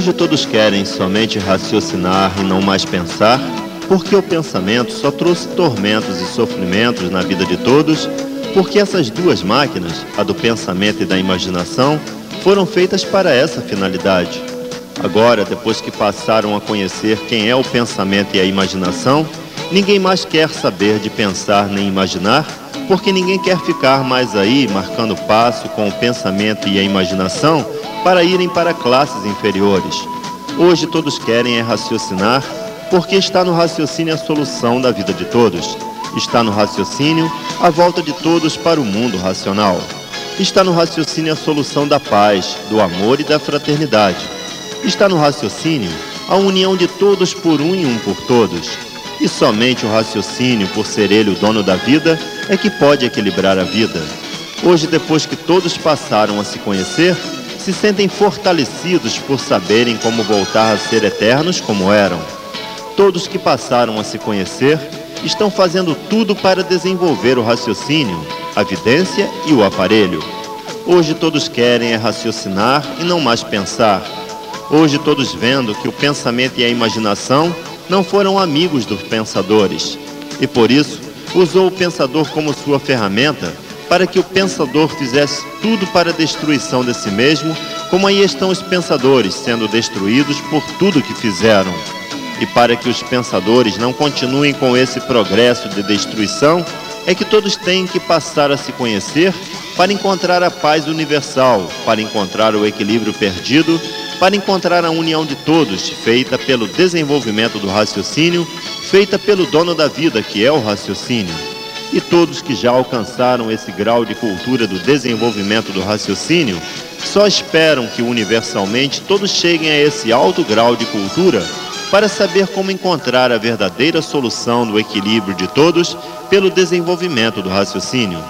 Hoje todos querem somente raciocinar e não mais pensar, porque o pensamento só trouxe tormentos e sofrimentos na vida de todos, porque essas duas máquinas, a do pensamento e da imaginação, foram feitas para essa finalidade. Agora, depois que passaram a conhecer quem é o pensamento e a imaginação, ninguém mais quer saber de pensar nem imaginar, porque ninguém quer ficar mais aí marcando passo com o pensamento e a imaginação para irem para classes inferiores. Hoje todos querem é raciocinar, porque está no raciocínio a solução da vida de todos. Está no raciocínio a volta de todos para o mundo racional. Está no raciocínio a solução da paz, do amor e da fraternidade. Está no raciocínio a união de todos por um e um por todos. E somente o raciocínio, por ser ele o dono da vida, é que pode equilibrar a vida. Hoje, depois que todos passaram a se conhecer, se sentem fortalecidos por saberem como voltar a ser eternos como eram. Todos que passaram a se conhecer estão fazendo tudo para desenvolver o raciocínio, a vidência e o aparelho. Hoje todos querem é raciocinar e não mais pensar. Hoje todos vendo que o pensamento e a imaginação não foram amigos dos pensadores. E por isso usou o pensador como sua ferramenta para que o pensador fizesse tudo para a destruição de si mesmo, como aí estão os pensadores sendo destruídos por tudo que fizeram. E para que os pensadores não continuem com esse progresso de destruição, é que todos têm que passar a se conhecer para encontrar a paz universal, para encontrar o equilíbrio perdido, para encontrar a união de todos, feita pelo desenvolvimento do raciocínio, feita pelo dono da vida, que é o raciocínio. E todos que já alcançaram esse grau de cultura do desenvolvimento do raciocínio, só esperam que universalmente todos cheguem a esse alto grau de cultura para saber como encontrar a verdadeira solução do equilíbrio de todos pelo desenvolvimento do raciocínio.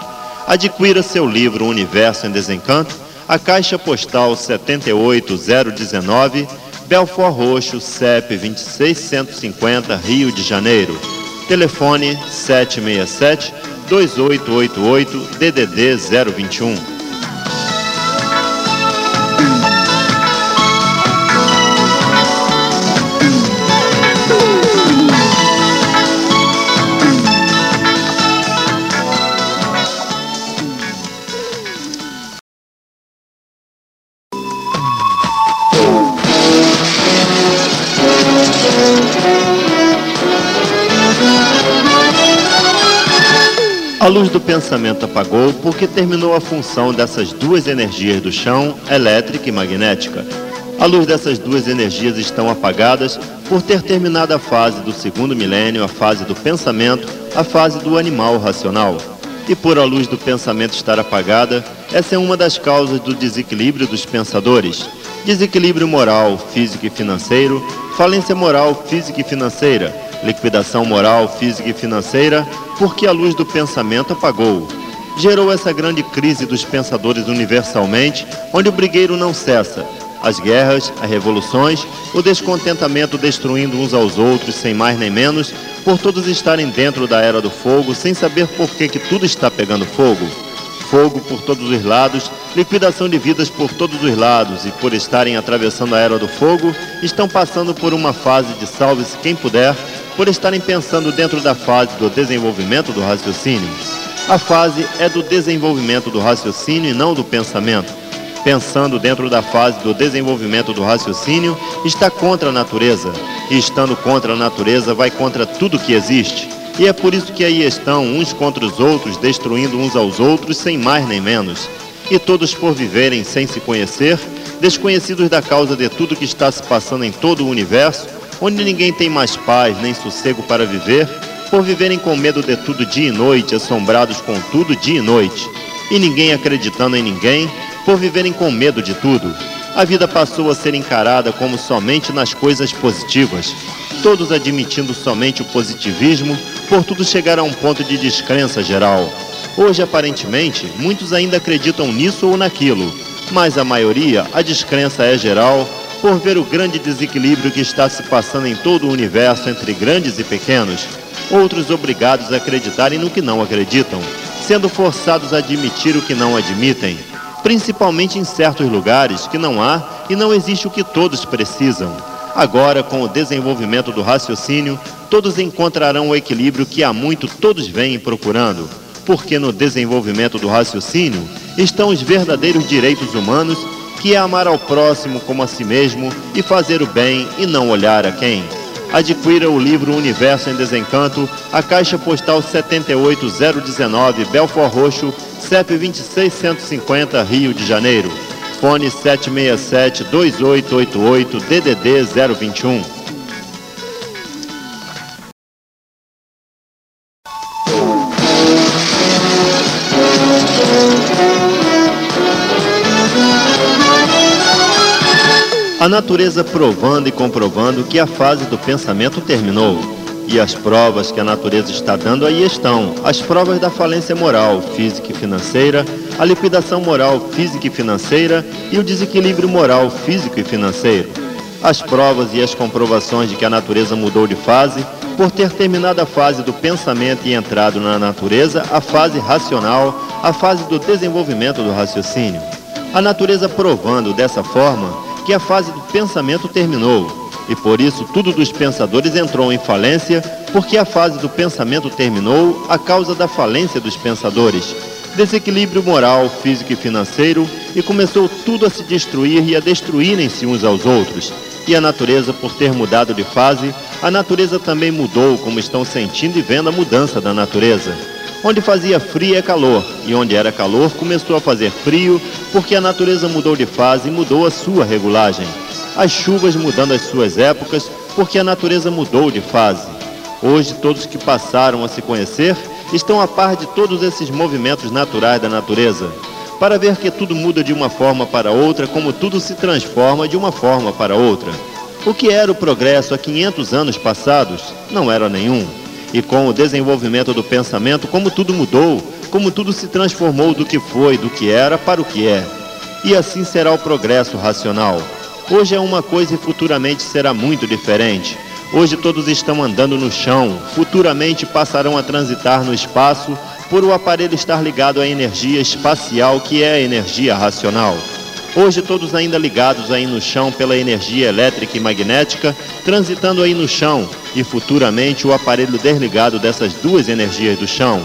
Adquira seu livro Universo em Desencanto, a caixa postal 78019, Belfort Roxo, CEP 26150, Rio de Janeiro. Telefone 767 2888 DDD 021. Luz do pensamento apagou porque terminou a função dessas duas energias do chão, elétrica e magnética. A luz dessas duas energias estão apagadas por ter terminado a fase do segundo milênio, a fase do pensamento, a fase do animal racional. E por a luz do pensamento estar apagada, essa é uma das causas do desequilíbrio dos pensadores. Desequilíbrio moral, físico e financeiro, falência moral, física e financeira, liquidação moral, física e financeira, porque a luz do pensamento apagou. Gerou essa grande crise dos pensadores universalmente, onde o brigueiro não cessa. As guerras, as revoluções, o descontentamento destruindo uns aos outros sem mais nem menos, por todos estarem dentro da era do fogo, sem saber por que, que tudo está pegando fogo. Fogo por todos os lados, liquidação de vidas por todos os lados, e por estarem atravessando a era do fogo, estão passando por uma fase de salve-se quem puder, por estarem pensando dentro da fase do desenvolvimento do raciocínio. A fase é do desenvolvimento do raciocínio e não do pensamento. Pensando dentro da fase do desenvolvimento do raciocínio, está contra a natureza. E estando contra a natureza, vai contra tudo que existe. E é por isso que aí estão uns contra os outros, destruindo uns aos outros, sem mais nem menos. E todos por viverem sem se conhecer, desconhecidos da causa de tudo que está se passando em todo o universo, onde ninguém tem mais paz nem sossego para viver, por viverem com medo de tudo dia e noite, assombrados com tudo dia e noite, e ninguém acreditando em ninguém, por viverem com medo de tudo. A vida passou a ser encarada como somente nas coisas positivas, todos admitindo somente o positivismo, por tudo chegar a um ponto de descrença geral. Hoje, aparentemente, muitos ainda acreditam nisso ou naquilo, mas a maioria, a descrença é geral, por ver o grande desequilíbrio que está se passando em todo o universo entre grandes e pequenos, outros obrigados a acreditarem no que não acreditam, sendo forçados a admitir o que não admitem, principalmente em certos lugares que não há e não existe o que todos precisam. Agora, com o desenvolvimento do raciocínio, todos encontrarão o equilíbrio que há muito todos vêm procurando, porque no desenvolvimento do raciocínio estão os verdadeiros direitos humanos, que é amar ao próximo como a si mesmo e fazer o bem e não olhar a quem. Adquira o livro Universo em Desencanto, a caixa postal 78019, Belfort Roxo, CEP 26150, Rio de Janeiro. Fone 767-2888, DDD 021. A natureza provando e comprovando que a fase do pensamento terminou. E as provas que a natureza está dando aí estão: as provas da falência moral, física e financeira, a liquidação moral, física e financeira e o desequilíbrio moral, físico e financeiro. As provas e as comprovações de que a natureza mudou de fase por ter terminado a fase do pensamento e entrado na natureza, a fase racional, a fase do desenvolvimento do raciocínio. A natureza provando dessa forma que a fase do pensamento terminou, e por isso tudo dos pensadores entrou em falência, porque a fase do pensamento terminou a causa da falência dos pensadores. Desequilíbrio moral, físico e financeiro, e começou tudo a se destruir e a destruírem-se uns aos outros. E a natureza, por ter mudado de fase, a natureza também mudou, como estão sentindo e vendo a mudança da natureza. Onde fazia frio é calor, e onde era calor começou a fazer frio, porque a natureza mudou de fase e mudou a sua regulagem. As chuvas mudando as suas épocas, porque a natureza mudou de fase. Hoje, todos que passaram a se conhecer estão a par de todos esses movimentos naturais da natureza, para ver que tudo muda de uma forma para outra, como tudo se transforma de uma forma para outra. O que era o progresso há 500 anos passados não era nenhum. E com o desenvolvimento do pensamento, como tudo mudou, como tudo se transformou do que foi, do que era, para o que é. E assim será o progresso racional. Hoje é uma coisa e futuramente será muito diferente. Hoje todos estão andando no chão, futuramente passarão a transitar no espaço por o aparelho estar ligado à energia espacial que é a energia racional. Hoje todos ainda ligados aí no chão pela energia elétrica e magnética, transitando aí no chão, e futuramente o aparelho desligado dessas duas energias do chão,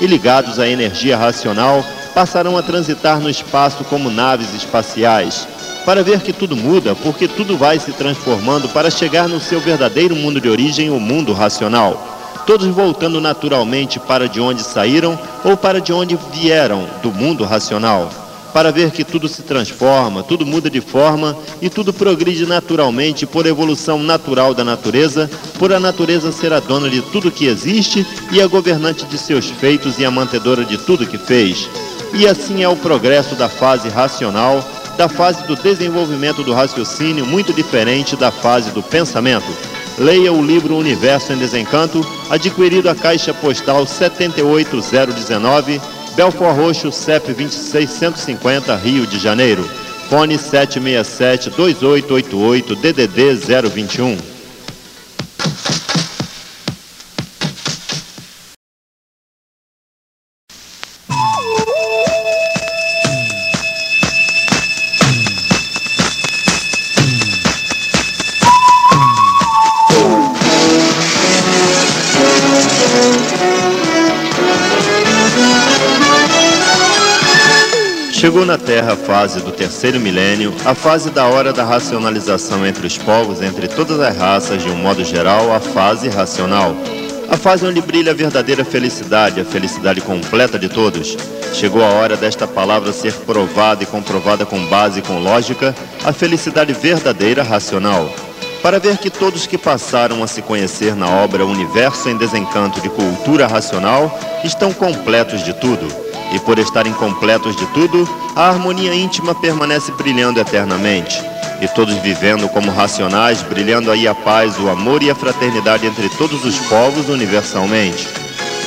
e ligados à energia racional, passarão a transitar no espaço como naves espaciais, para ver que tudo muda, porque tudo vai se transformando para chegar no seu verdadeiro mundo de origem, o mundo racional. Todos voltando naturalmente para de onde saíram ou para de onde vieram, do mundo racional para ver que tudo se transforma, tudo muda de forma e tudo progride naturalmente por evolução natural da natureza, por a natureza ser a dona de tudo que existe e a governante de seus feitos e a mantedora de tudo que fez. E assim é o progresso da fase racional, da fase do desenvolvimento do raciocínio, muito diferente da fase do pensamento. Leia o livro Universo em Desencanto, adquirido a caixa postal 78019 Belfort Roxo, CEP 26150, Rio de Janeiro. Fone 767-2888, DDD 021. Fase do terceiro milênio, a fase da hora da racionalização entre os povos, entre todas as raças, de um modo geral, a fase racional. A fase onde brilha a verdadeira felicidade, a felicidade completa de todos. Chegou a hora desta palavra ser provada e comprovada com base e com lógica, a felicidade verdadeira racional. Para ver que todos que passaram a se conhecer na obra Universo em Desencanto de Cultura Racional estão completos de tudo e por estarem completos de tudo, a harmonia íntima permanece brilhando eternamente. E todos vivendo como racionais, brilhando aí a paz, o amor e a fraternidade entre todos os povos universalmente.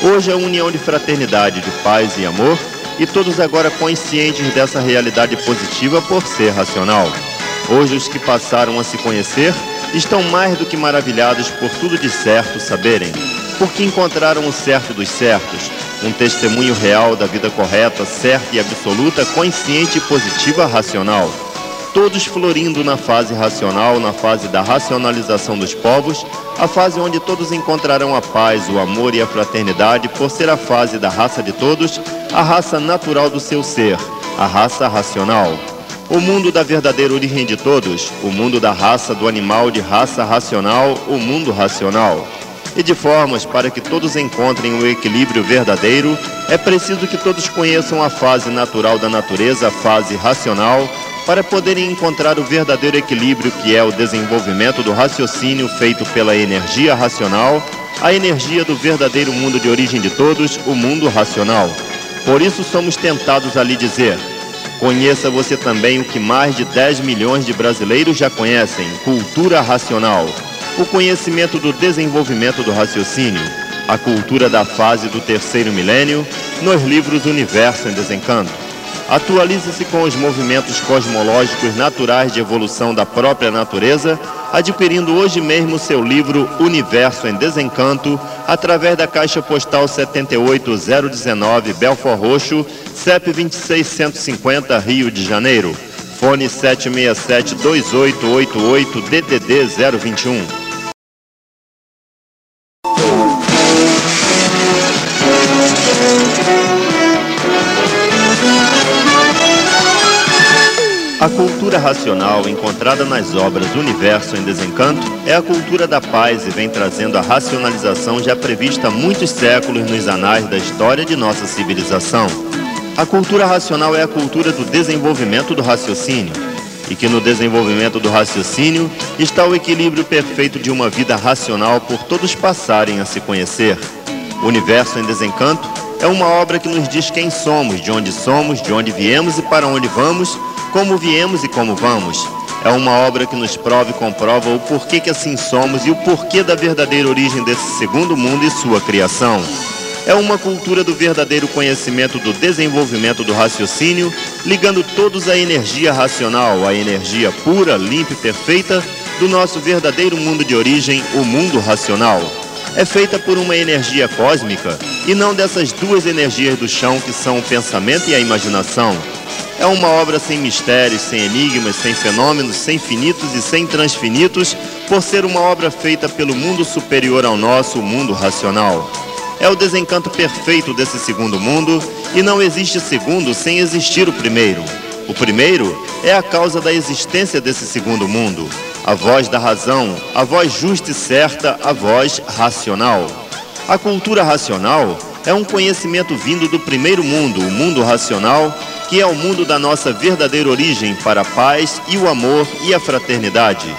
Hoje a união de fraternidade, de paz e amor, e todos agora conscientes dessa realidade positiva por ser racional. Hoje os que passaram a se conhecer estão mais do que maravilhados por tudo de certo saberem, porque encontraram o certo dos certos, um testemunho real da vida correta, certa e absoluta, consciente, positiva, racional. todos florindo na fase racional, na fase da racionalização dos povos, a fase onde todos encontrarão a paz, o amor e a fraternidade, por ser a fase da raça de todos, a raça natural do seu ser, a raça racional. O mundo da verdadeira origem de todos, o mundo da raça do animal de raça racional, o mundo racional. E de formas para que todos encontrem o equilíbrio verdadeiro, é preciso que todos conheçam a fase natural da natureza, a fase racional, para poderem encontrar o verdadeiro equilíbrio que é o desenvolvimento do raciocínio feito pela energia racional, a energia do verdadeiro mundo de origem de todos, o mundo racional. Por isso somos tentados a lhe dizer: conheça você também o que mais de 10 milhões de brasileiros já conhecem: cultura racional. O conhecimento do desenvolvimento do raciocínio, a cultura da fase do terceiro milênio, nos livros Universo em Desencanto. Atualize-se com os movimentos cosmológicos naturais de evolução da própria natureza, adquirindo hoje mesmo seu livro Universo em Desencanto, através da caixa postal 78019 Belfort Roxo, CEP 26150 Rio de Janeiro. Fone 767 2888 DDD 021. A cultura racional encontrada nas obras Universo em Desencanto é a cultura da paz e vem trazendo a racionalização já prevista há muitos séculos nos anais da história de nossa civilização. A cultura racional é a cultura do desenvolvimento do raciocínio, e que no desenvolvimento do raciocínio está o equilíbrio perfeito de uma vida racional por todos passarem a se conhecer. Universo em Desencanto é uma obra que nos diz quem somos, de onde somos, de onde viemos e para onde vamos como viemos e como vamos. É uma obra que nos prova e comprova o porquê que assim somos e o porquê da verdadeira origem desse segundo mundo e sua criação. É uma cultura do verdadeiro conhecimento do desenvolvimento do raciocínio, ligando todos à energia racional, à energia pura, limpa e perfeita do nosso verdadeiro mundo de origem, o mundo racional. É feita por uma energia cósmica e não dessas duas energias do chão que são o pensamento e a imaginação é uma obra sem mistérios, sem enigmas, sem fenômenos, sem finitos e sem transfinitos, por ser uma obra feita pelo mundo superior ao nosso, o mundo racional. É o desencanto perfeito desse segundo mundo e não existe segundo sem existir o primeiro. O primeiro é a causa da existência desse segundo mundo, a voz da razão, a voz justa e certa, a voz racional. A cultura racional é um conhecimento vindo do primeiro mundo, o mundo racional, que é o mundo da nossa verdadeira origem para a paz e o amor e a fraternidade.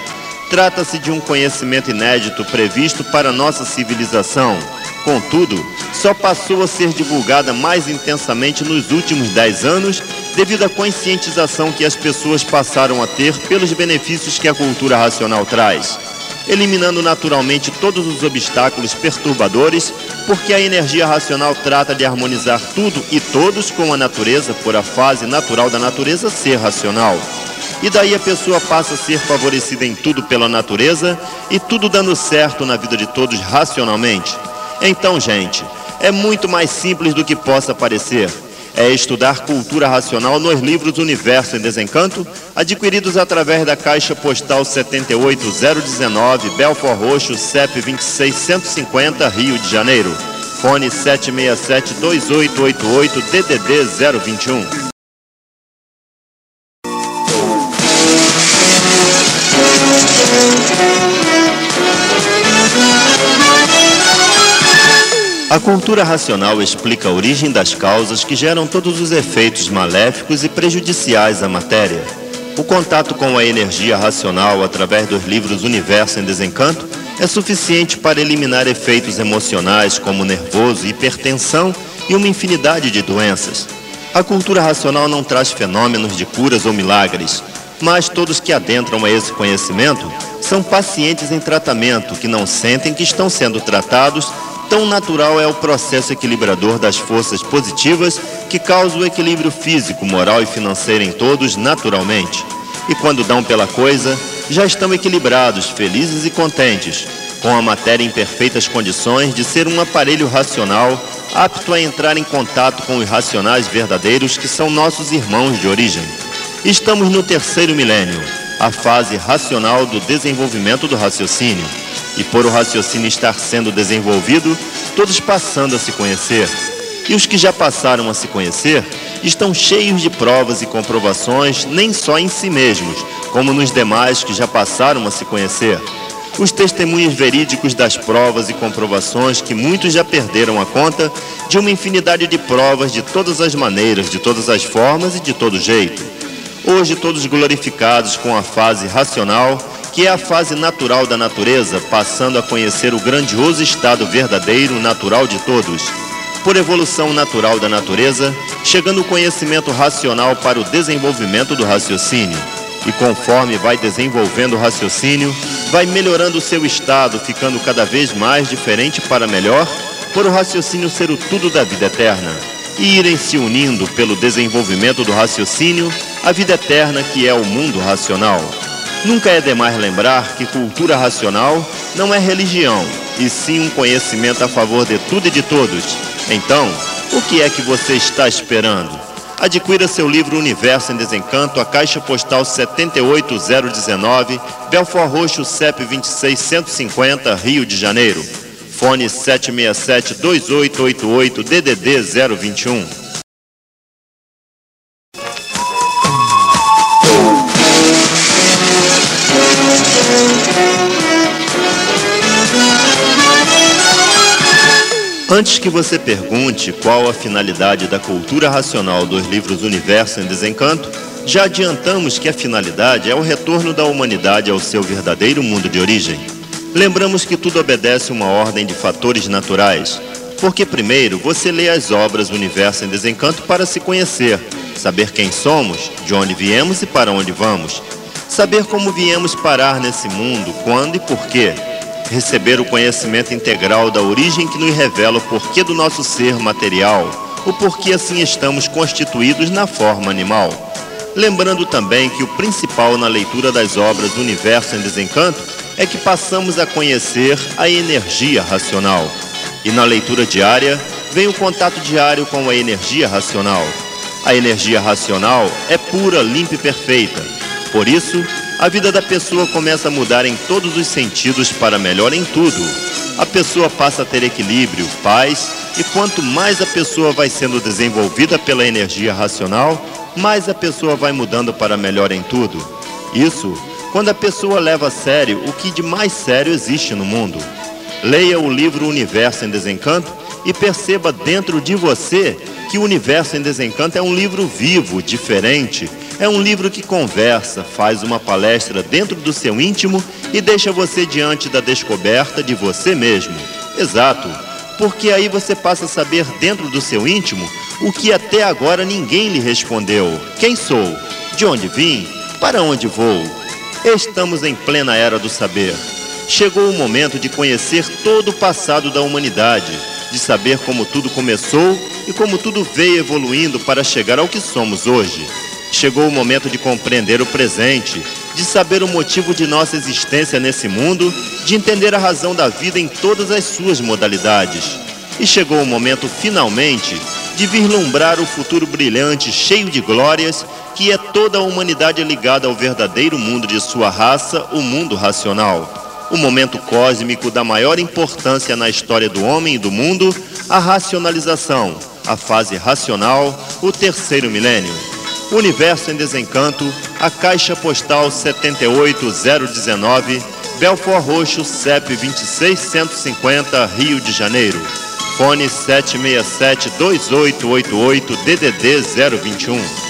Trata-se de um conhecimento inédito previsto para nossa civilização. Contudo, só passou a ser divulgada mais intensamente nos últimos dez anos devido à conscientização que as pessoas passaram a ter pelos benefícios que a cultura racional traz eliminando naturalmente todos os obstáculos perturbadores, porque a energia racional trata de harmonizar tudo e todos com a natureza por a fase natural da natureza ser racional. E daí a pessoa passa a ser favorecida em tudo pela natureza e tudo dando certo na vida de todos racionalmente. Então, gente, é muito mais simples do que possa parecer é estudar cultura racional nos livros Universo em Desencanto, adquiridos através da Caixa Postal 78019, Belfort Roxo, CEP 26150, Rio de Janeiro. Fone 767-2888, DDD 021. A cultura racional explica a origem das causas que geram todos os efeitos maléficos e prejudiciais à matéria. O contato com a energia racional através dos livros Universo em Desencanto é suficiente para eliminar efeitos emocionais como nervoso, hipertensão e uma infinidade de doenças. A cultura racional não traz fenômenos de curas ou milagres, mas todos que adentram a esse conhecimento são pacientes em tratamento que não sentem que estão sendo tratados Tão natural é o processo equilibrador das forças positivas que causa o equilíbrio físico, moral e financeiro em todos naturalmente. E quando dão pela coisa, já estão equilibrados, felizes e contentes, com a matéria em perfeitas condições de ser um aparelho racional apto a entrar em contato com os racionais verdadeiros que são nossos irmãos de origem. Estamos no terceiro milênio, a fase racional do desenvolvimento do raciocínio. E por o raciocínio estar sendo desenvolvido, todos passando a se conhecer. E os que já passaram a se conhecer estão cheios de provas e comprovações, nem só em si mesmos, como nos demais que já passaram a se conhecer. Os testemunhos verídicos das provas e comprovações que muitos já perderam a conta de uma infinidade de provas de todas as maneiras, de todas as formas e de todo jeito. Hoje, todos glorificados com a fase racional, que é a fase natural da natureza, passando a conhecer o grandioso estado verdadeiro, natural de todos por evolução natural da natureza, chegando o conhecimento racional para o desenvolvimento do raciocínio. E conforme vai desenvolvendo o raciocínio, vai melhorando o seu estado, ficando cada vez mais diferente para melhor, por o raciocínio ser o tudo da vida eterna. E irem se unindo pelo desenvolvimento do raciocínio, a vida eterna que é o mundo racional. Nunca é demais lembrar que cultura racional não é religião, e sim um conhecimento a favor de tudo e de todos então, o que é que você está esperando? Adquira seu livro Universo em Desencanto, a Caixa Postal 78019, Belfort Roxo, CEP 26150, Rio de Janeiro. Fone 767-2888, DDD 021. Antes que você pergunte qual a finalidade da cultura racional dos livros Universo em Desencanto, já adiantamos que a finalidade é o retorno da humanidade ao seu verdadeiro mundo de origem. Lembramos que tudo obedece uma ordem de fatores naturais, porque primeiro você lê as obras Universo em Desencanto para se conhecer, saber quem somos, de onde viemos e para onde vamos, saber como viemos parar nesse mundo, quando e por quê receber o conhecimento integral da origem que nos revela o porquê do nosso ser material, o porquê assim estamos constituídos na forma animal. Lembrando também que o principal na leitura das obras Universo em Desencanto é que passamos a conhecer a energia racional. E na leitura diária vem o contato diário com a energia racional. A energia racional é pura, limpa e perfeita. Por isso, a vida da pessoa começa a mudar em todos os sentidos para melhor em tudo. A pessoa passa a ter equilíbrio, paz, e quanto mais a pessoa vai sendo desenvolvida pela energia racional, mais a pessoa vai mudando para melhor em tudo. Isso quando a pessoa leva a sério o que de mais sério existe no mundo. Leia o livro Universo em Desencanto e perceba dentro de você que o Universo em Desencanto é um livro vivo, diferente, é um livro que conversa, faz uma palestra dentro do seu íntimo e deixa você diante da descoberta de você mesmo. Exato, porque aí você passa a saber dentro do seu íntimo o que até agora ninguém lhe respondeu: quem sou? De onde vim? Para onde vou? Estamos em plena era do saber. Chegou o momento de conhecer todo o passado da humanidade, de saber como tudo começou e como tudo veio evoluindo para chegar ao que somos hoje. Chegou o momento de compreender o presente, de saber o motivo de nossa existência nesse mundo, de entender a razão da vida em todas as suas modalidades. E chegou o momento, finalmente, de vislumbrar o futuro brilhante, cheio de glórias, que é toda a humanidade ligada ao verdadeiro mundo de sua raça, o mundo racional. O momento cósmico da maior importância na história do homem e do mundo, a racionalização, a fase racional, o terceiro milênio. Universo em Desencanto, a Caixa Postal 78019, Belfort Roxo, CEP 26150, Rio de Janeiro. Fone 767-2888, DDD 021.